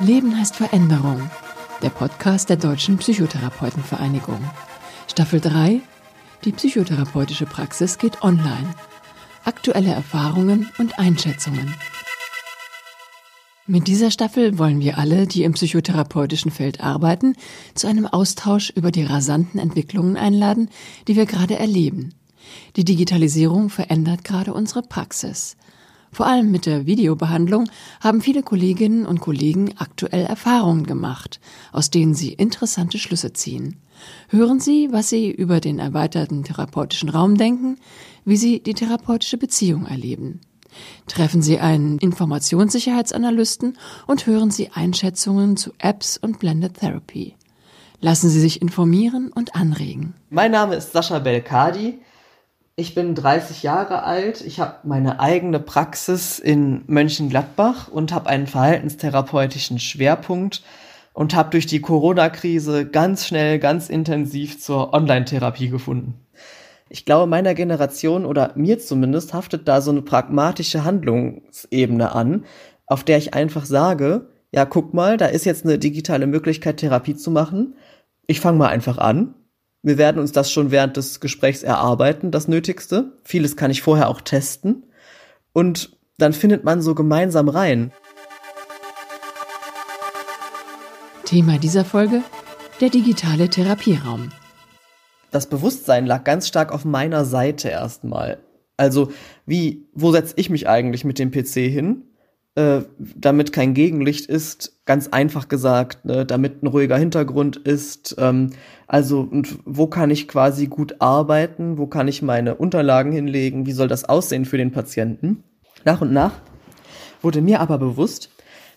Leben heißt Veränderung. Der Podcast der Deutschen Psychotherapeutenvereinigung. Staffel 3. Die psychotherapeutische Praxis geht online. Aktuelle Erfahrungen und Einschätzungen. Mit dieser Staffel wollen wir alle, die im psychotherapeutischen Feld arbeiten, zu einem Austausch über die rasanten Entwicklungen einladen, die wir gerade erleben. Die Digitalisierung verändert gerade unsere Praxis. Vor allem mit der Videobehandlung haben viele Kolleginnen und Kollegen aktuell Erfahrungen gemacht, aus denen sie interessante Schlüsse ziehen. Hören Sie, was Sie über den erweiterten therapeutischen Raum denken, wie Sie die therapeutische Beziehung erleben. Treffen Sie einen Informationssicherheitsanalysten und hören Sie Einschätzungen zu Apps und Blended Therapy. Lassen Sie sich informieren und anregen. Mein Name ist Sascha Belkadi. Ich bin 30 Jahre alt, ich habe meine eigene Praxis in Mönchengladbach und habe einen verhaltenstherapeutischen Schwerpunkt und habe durch die Corona-Krise ganz schnell, ganz intensiv zur Online-Therapie gefunden. Ich glaube, meiner Generation oder mir zumindest haftet da so eine pragmatische Handlungsebene an, auf der ich einfach sage, ja, guck mal, da ist jetzt eine digitale Möglichkeit, Therapie zu machen. Ich fange mal einfach an wir werden uns das schon während des Gesprächs erarbeiten, das Nötigste. Vieles kann ich vorher auch testen. Und dann findet man so gemeinsam rein. Thema dieser Folge: der digitale Therapieraum. Das Bewusstsein lag ganz stark auf meiner Seite erstmal. Also, wie, wo setze ich mich eigentlich mit dem PC hin? Äh, damit kein Gegenlicht ist, ganz einfach gesagt, ne, damit ein ruhiger Hintergrund ist. Ähm, also, und wo kann ich quasi gut arbeiten? Wo kann ich meine Unterlagen hinlegen? Wie soll das aussehen für den Patienten? Nach und nach wurde mir aber bewusst,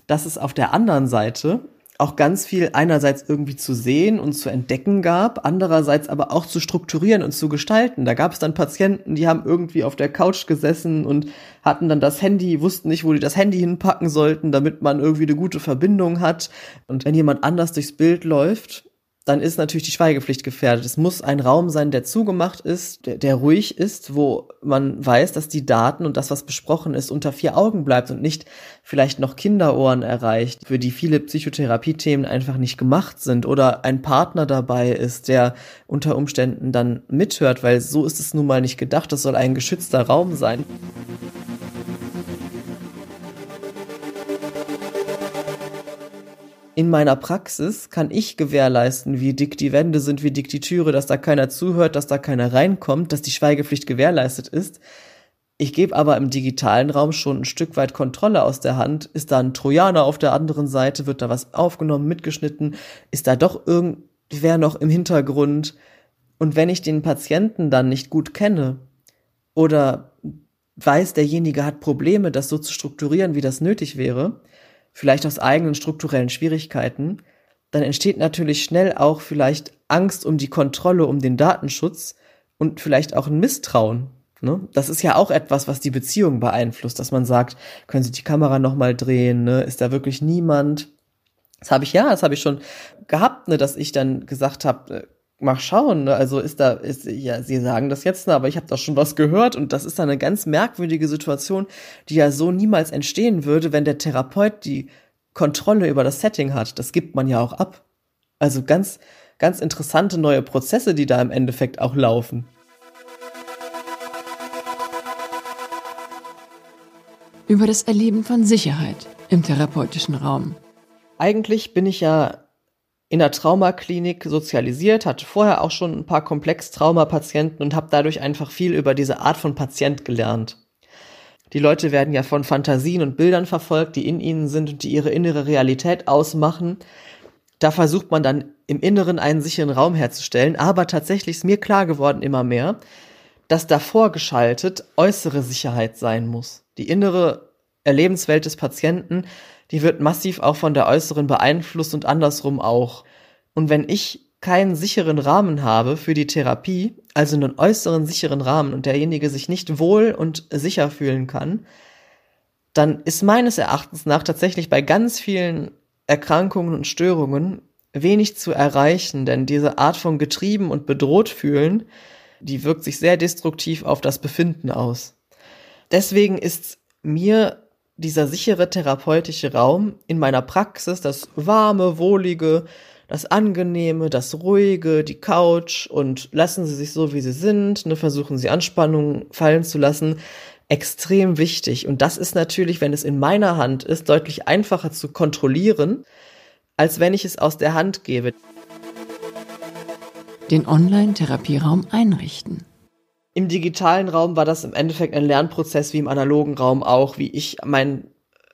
dass es auf der anderen Seite auch ganz viel einerseits irgendwie zu sehen und zu entdecken gab, andererseits aber auch zu strukturieren und zu gestalten. Da gab es dann Patienten, die haben irgendwie auf der Couch gesessen und hatten dann das Handy, wussten nicht, wo die das Handy hinpacken sollten, damit man irgendwie eine gute Verbindung hat. Und wenn jemand anders durchs Bild läuft, dann ist natürlich die Schweigepflicht gefährdet. Es muss ein Raum sein, der zugemacht ist, der, der, ruhig ist, wo man weiß, dass die Daten und das, was besprochen ist, unter vier Augen bleibt und nicht vielleicht noch Kinderohren erreicht, für die viele Psychotherapie-Themen einfach nicht gemacht sind oder ein Partner dabei ist, der unter Umständen dann mithört, weil so ist es nun mal nicht gedacht. Das soll ein geschützter Raum sein. In meiner Praxis kann ich gewährleisten, wie dick die Wände sind, wie dick die Türe, dass da keiner zuhört, dass da keiner reinkommt, dass die Schweigepflicht gewährleistet ist. Ich gebe aber im digitalen Raum schon ein Stück weit Kontrolle aus der Hand. Ist da ein Trojaner auf der anderen Seite? Wird da was aufgenommen, mitgeschnitten? Ist da doch irgendwer noch im Hintergrund? Und wenn ich den Patienten dann nicht gut kenne oder weiß, derjenige hat Probleme, das so zu strukturieren, wie das nötig wäre, vielleicht aus eigenen strukturellen Schwierigkeiten, dann entsteht natürlich schnell auch vielleicht Angst um die Kontrolle, um den Datenschutz und vielleicht auch ein Misstrauen. Ne? Das ist ja auch etwas, was die Beziehung beeinflusst, dass man sagt, können Sie die Kamera nochmal drehen, ne? ist da wirklich niemand? Das habe ich ja, das habe ich schon gehabt, ne, dass ich dann gesagt habe, äh, mal schauen, ne? also ist da, ist, ja, sie sagen das jetzt, ne, aber ich habe da schon was gehört und das ist dann eine ganz merkwürdige Situation, die ja so niemals entstehen würde, wenn der Therapeut die Kontrolle über das Setting hat. Das gibt man ja auch ab. Also ganz, ganz interessante neue Prozesse, die da im Endeffekt auch laufen. Über das Erleben von Sicherheit im therapeutischen Raum. Eigentlich bin ich ja in der Traumaklinik sozialisiert, hatte vorher auch schon ein paar Komplex-Traumapatienten und habe dadurch einfach viel über diese Art von Patient gelernt. Die Leute werden ja von Fantasien und Bildern verfolgt, die in ihnen sind und die ihre innere Realität ausmachen. Da versucht man dann im Inneren einen sicheren Raum herzustellen, aber tatsächlich ist mir klar geworden immer mehr, dass davor geschaltet äußere Sicherheit sein muss. Die innere Erlebenswelt des Patienten die wird massiv auch von der äußeren beeinflusst und andersrum auch. Und wenn ich keinen sicheren Rahmen habe für die Therapie, also einen äußeren sicheren Rahmen und derjenige sich nicht wohl und sicher fühlen kann, dann ist meines Erachtens nach tatsächlich bei ganz vielen Erkrankungen und Störungen wenig zu erreichen, denn diese Art von getrieben und bedroht fühlen, die wirkt sich sehr destruktiv auf das Befinden aus. Deswegen ist mir dieser sichere therapeutische Raum in meiner Praxis, das warme, wohlige, das Angenehme, das Ruhige, die Couch und lassen Sie sich so, wie Sie sind, ne, versuchen Sie Anspannung fallen zu lassen, extrem wichtig. Und das ist natürlich, wenn es in meiner Hand ist, deutlich einfacher zu kontrollieren, als wenn ich es aus der Hand gebe. Den Online-Therapieraum einrichten. Im digitalen Raum war das im Endeffekt ein Lernprozess wie im analogen Raum auch, wie ich meinen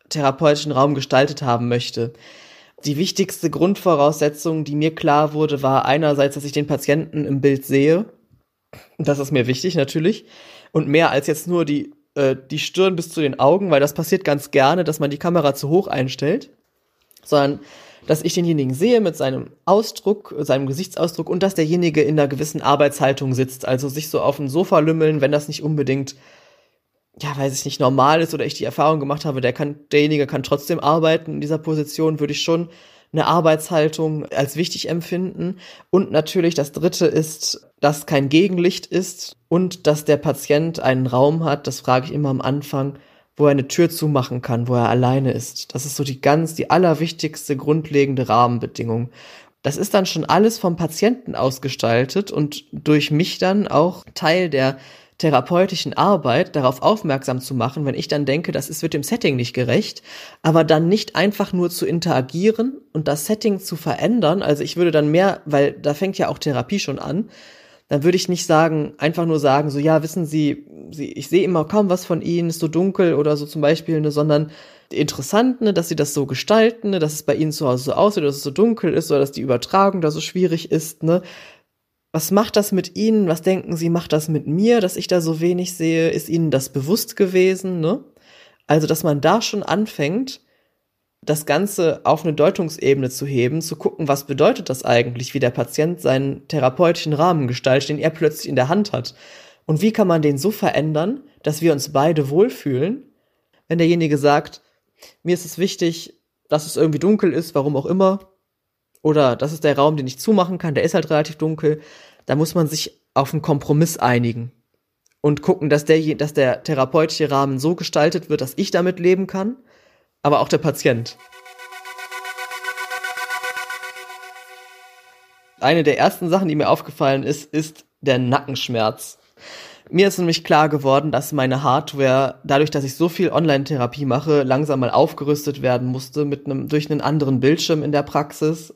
therapeutischen Raum gestaltet haben möchte. Die wichtigste Grundvoraussetzung, die mir klar wurde, war einerseits, dass ich den Patienten im Bild sehe. Das ist mir wichtig natürlich. Und mehr als jetzt nur die, äh, die Stirn bis zu den Augen, weil das passiert ganz gerne, dass man die Kamera zu hoch einstellt. Sondern, dass ich denjenigen sehe mit seinem Ausdruck, seinem Gesichtsausdruck und dass derjenige in einer gewissen Arbeitshaltung sitzt. Also sich so auf dem Sofa lümmeln, wenn das nicht unbedingt ja, weiß ich nicht, normal ist oder ich die Erfahrung gemacht habe, der kann, derjenige kann trotzdem arbeiten in dieser Position, würde ich schon eine Arbeitshaltung als wichtig empfinden. Und natürlich das dritte ist, dass kein Gegenlicht ist und dass der Patient einen Raum hat, das frage ich immer am Anfang, wo er eine Tür zumachen kann, wo er alleine ist. Das ist so die ganz, die allerwichtigste grundlegende Rahmenbedingung. Das ist dann schon alles vom Patienten ausgestaltet und durch mich dann auch Teil der therapeutischen Arbeit darauf aufmerksam zu machen, wenn ich dann denke, das ist, wird dem Setting nicht gerecht, aber dann nicht einfach nur zu interagieren und das Setting zu verändern. Also ich würde dann mehr, weil da fängt ja auch Therapie schon an, dann würde ich nicht sagen, einfach nur sagen, so ja, wissen Sie, Sie ich sehe immer kaum was von Ihnen, ist so dunkel oder so zum Beispiel, ne, sondern interessant, ne, dass Sie das so gestalten, ne, dass es bei Ihnen zu Hause so aussieht, dass es so dunkel ist oder dass die Übertragung da so schwierig ist, ne, was macht das mit Ihnen? Was denken Sie, macht das mit mir, dass ich da so wenig sehe? Ist Ihnen das bewusst gewesen? Ne? Also, dass man da schon anfängt, das Ganze auf eine Deutungsebene zu heben, zu gucken, was bedeutet das eigentlich, wie der Patient seinen therapeutischen Rahmen gestaltet, den er plötzlich in der Hand hat. Und wie kann man den so verändern, dass wir uns beide wohlfühlen, wenn derjenige sagt, mir ist es wichtig, dass es irgendwie dunkel ist, warum auch immer, oder das ist der Raum, den ich zumachen kann, der ist halt relativ dunkel, da muss man sich auf einen Kompromiss einigen und gucken, dass der, dass der therapeutische Rahmen so gestaltet wird, dass ich damit leben kann, aber auch der Patient. Eine der ersten Sachen, die mir aufgefallen ist, ist der Nackenschmerz. Mir ist nämlich klar geworden, dass meine Hardware, dadurch, dass ich so viel Online-Therapie mache, langsam mal aufgerüstet werden musste mit einem, durch einen anderen Bildschirm in der Praxis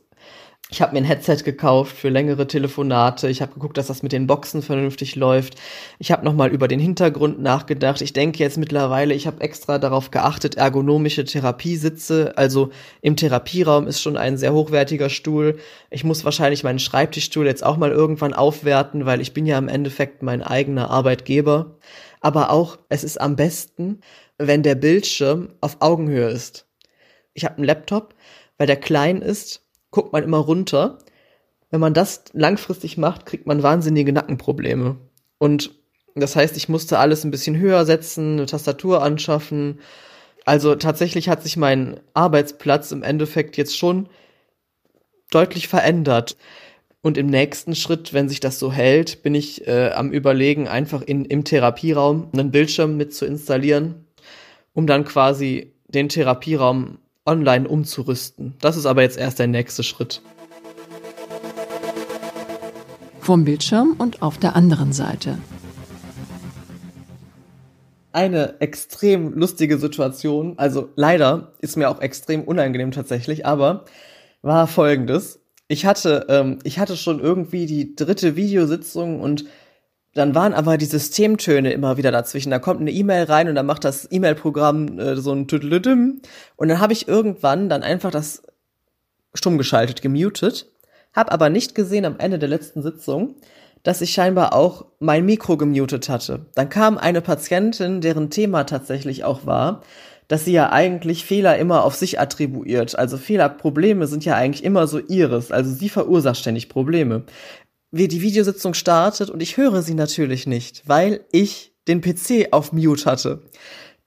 ich habe mir ein Headset gekauft für längere Telefonate. Ich habe geguckt, dass das mit den Boxen vernünftig läuft. Ich habe nochmal über den Hintergrund nachgedacht. Ich denke jetzt mittlerweile, ich habe extra darauf geachtet, ergonomische Therapiesitze. Also im Therapieraum ist schon ein sehr hochwertiger Stuhl. Ich muss wahrscheinlich meinen Schreibtischstuhl jetzt auch mal irgendwann aufwerten, weil ich bin ja im Endeffekt mein eigener Arbeitgeber. Aber auch, es ist am besten, wenn der Bildschirm auf Augenhöhe ist. Ich habe einen Laptop, weil der klein ist guckt man immer runter. Wenn man das langfristig macht, kriegt man wahnsinnige Nackenprobleme. Und das heißt, ich musste alles ein bisschen höher setzen, eine Tastatur anschaffen. Also tatsächlich hat sich mein Arbeitsplatz im Endeffekt jetzt schon deutlich verändert. Und im nächsten Schritt, wenn sich das so hält, bin ich äh, am Überlegen, einfach in, im Therapieraum einen Bildschirm mit zu installieren, um dann quasi den Therapieraum online umzurüsten. Das ist aber jetzt erst der nächste Schritt. Vom Bildschirm und auf der anderen Seite. Eine extrem lustige Situation, also leider ist mir auch extrem unangenehm tatsächlich, aber war folgendes. Ich hatte, ähm, ich hatte schon irgendwie die dritte Videositzung und dann waren aber die Systemtöne immer wieder dazwischen. Da kommt eine E-Mail rein und dann macht das E-Mail-Programm äh, so ein Tüdelüdüm. Und dann habe ich irgendwann dann einfach das stumm geschaltet, gemutet. Hab aber nicht gesehen am Ende der letzten Sitzung, dass ich scheinbar auch mein Mikro gemutet hatte. Dann kam eine Patientin, deren Thema tatsächlich auch war, dass sie ja eigentlich Fehler immer auf sich attribuiert. Also Fehlerprobleme sind ja eigentlich immer so ihres. Also sie verursacht ständig Probleme wie die Videositzung startet und ich höre sie natürlich nicht, weil ich den PC auf Mute hatte.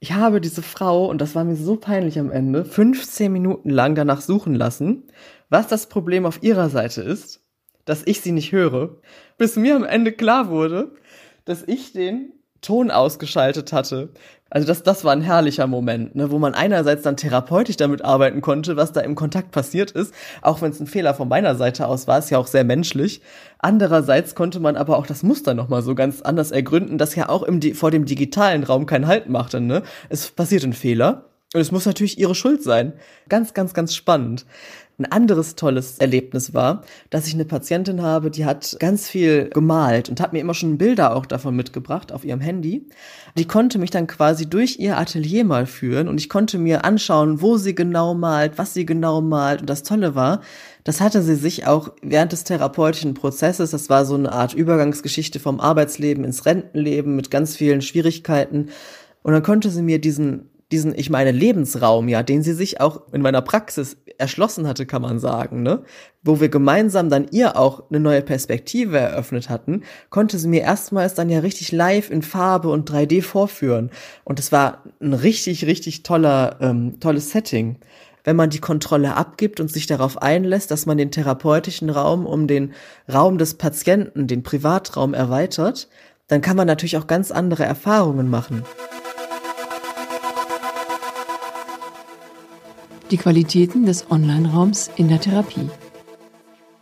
Ich habe diese Frau, und das war mir so peinlich am Ende, 15 Minuten lang danach suchen lassen, was das Problem auf ihrer Seite ist, dass ich sie nicht höre, bis mir am Ende klar wurde, dass ich den Ton ausgeschaltet hatte. Also das, das war ein herrlicher Moment, ne, wo man einerseits dann therapeutisch damit arbeiten konnte, was da im Kontakt passiert ist, auch wenn es ein Fehler von meiner Seite aus war, ist ja auch sehr menschlich. Andererseits konnte man aber auch das Muster nochmal so ganz anders ergründen, das ja auch im, vor dem digitalen Raum keinen Halt machte. Ne? Es passiert ein Fehler und es muss natürlich ihre Schuld sein. Ganz, ganz, ganz spannend. Ein anderes tolles Erlebnis war, dass ich eine Patientin habe, die hat ganz viel gemalt und hat mir immer schon Bilder auch davon mitgebracht auf ihrem Handy. Die konnte mich dann quasi durch ihr Atelier mal führen und ich konnte mir anschauen, wo sie genau malt, was sie genau malt. Und das Tolle war, das hatte sie sich auch während des therapeutischen Prozesses, das war so eine Art Übergangsgeschichte vom Arbeitsleben ins Rentenleben mit ganz vielen Schwierigkeiten. Und dann konnte sie mir diesen diesen, ich meine, Lebensraum, ja, den sie sich auch in meiner Praxis erschlossen hatte, kann man sagen, ne? Wo wir gemeinsam dann ihr auch eine neue Perspektive eröffnet hatten, konnte sie mir erstmals dann ja richtig live in Farbe und 3D vorführen. Und es war ein richtig, richtig toller, ähm, tolles Setting. Wenn man die Kontrolle abgibt und sich darauf einlässt, dass man den therapeutischen Raum um den Raum des Patienten, den Privatraum erweitert, dann kann man natürlich auch ganz andere Erfahrungen machen. Die Qualitäten des Online-Raums in der Therapie.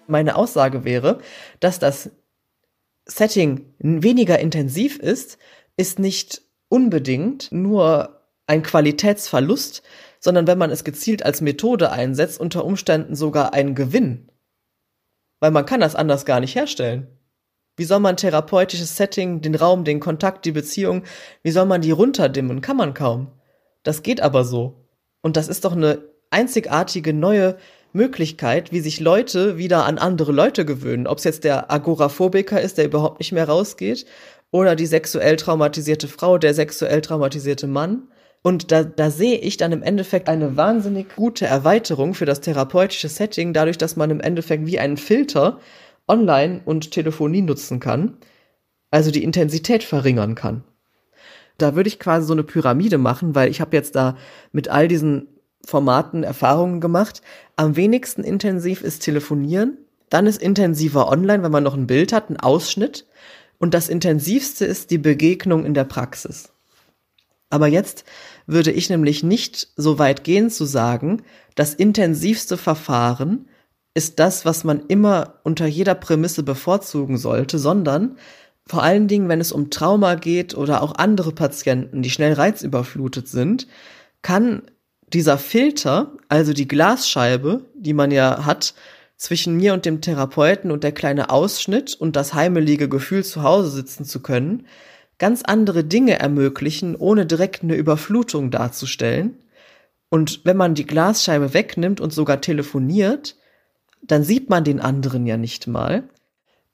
Meine Aussage wäre, dass das Setting weniger intensiv ist, ist nicht unbedingt nur ein Qualitätsverlust, sondern wenn man es gezielt als Methode einsetzt, unter Umständen sogar ein Gewinn. Weil man kann das anders gar nicht herstellen. Wie soll man therapeutisches Setting, den Raum, den Kontakt, die Beziehung, wie soll man die runterdimmen? Kann man kaum. Das geht aber so. Und das ist doch eine einzigartige neue Möglichkeit, wie sich Leute wieder an andere Leute gewöhnen. Ob es jetzt der Agoraphobiker ist, der überhaupt nicht mehr rausgeht, oder die sexuell traumatisierte Frau, der sexuell traumatisierte Mann. Und da, da sehe ich dann im Endeffekt eine wahnsinnig gute Erweiterung für das therapeutische Setting, dadurch, dass man im Endeffekt wie einen Filter online und Telefonie nutzen kann, also die Intensität verringern kann. Da würde ich quasi so eine Pyramide machen, weil ich habe jetzt da mit all diesen Formaten Erfahrungen gemacht. Am wenigsten intensiv ist Telefonieren. Dann ist intensiver online, wenn man noch ein Bild hat, ein Ausschnitt. Und das intensivste ist die Begegnung in der Praxis. Aber jetzt würde ich nämlich nicht so weit gehen zu sagen, das intensivste Verfahren ist das, was man immer unter jeder Prämisse bevorzugen sollte, sondern vor allen Dingen, wenn es um Trauma geht oder auch andere Patienten, die schnell reizüberflutet sind, kann dieser Filter, also die Glasscheibe, die man ja hat, zwischen mir und dem Therapeuten und der kleine Ausschnitt und das heimelige Gefühl, zu Hause sitzen zu können, ganz andere Dinge ermöglichen, ohne direkt eine Überflutung darzustellen. Und wenn man die Glasscheibe wegnimmt und sogar telefoniert, dann sieht man den anderen ja nicht mal.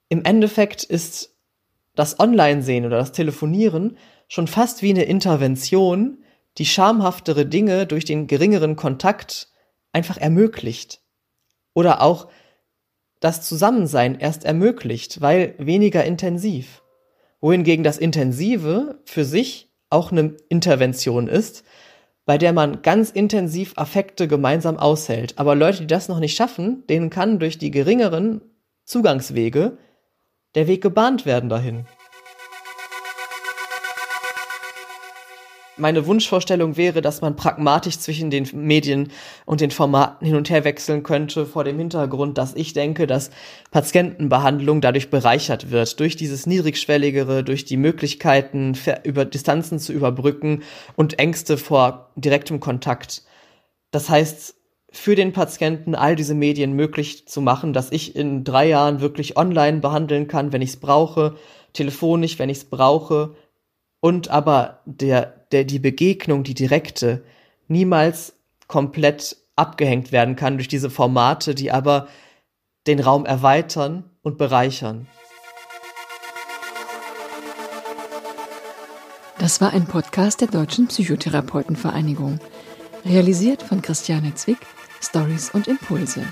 Im Endeffekt ist das Online-Sehen oder das Telefonieren schon fast wie eine Intervention, die schamhaftere Dinge durch den geringeren Kontakt einfach ermöglicht. Oder auch das Zusammensein erst ermöglicht, weil weniger intensiv. Wohingegen das Intensive für sich auch eine Intervention ist, bei der man ganz intensiv Affekte gemeinsam aushält. Aber Leute, die das noch nicht schaffen, denen kann durch die geringeren Zugangswege der Weg gebahnt werden dahin. Meine Wunschvorstellung wäre, dass man pragmatisch zwischen den Medien und den Formaten hin und her wechseln könnte, vor dem Hintergrund, dass ich denke, dass Patientenbehandlung dadurch bereichert wird, durch dieses niedrigschwelligere, durch die Möglichkeiten, über Distanzen zu überbrücken und Ängste vor direktem Kontakt. Das heißt, für den Patienten all diese Medien möglich zu machen, dass ich in drei Jahren wirklich online behandeln kann, wenn ich es brauche, telefonisch, wenn ich es brauche, und aber der der die Begegnung, die direkte, niemals komplett abgehängt werden kann durch diese Formate, die aber den Raum erweitern und bereichern. Das war ein Podcast der Deutschen Psychotherapeutenvereinigung, realisiert von Christiane Zwick, Stories und Impulse.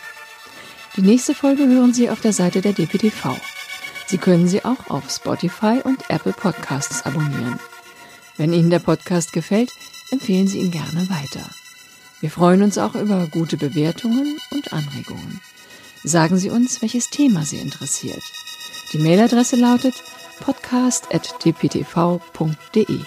Die nächste Folge hören Sie auf der Seite der DPTV. Sie können sie auch auf Spotify und Apple Podcasts abonnieren. Wenn Ihnen der Podcast gefällt, empfehlen Sie ihn gerne weiter. Wir freuen uns auch über gute Bewertungen und Anregungen. Sagen Sie uns, welches Thema Sie interessiert. Die Mailadresse lautet podcast.dptv.de.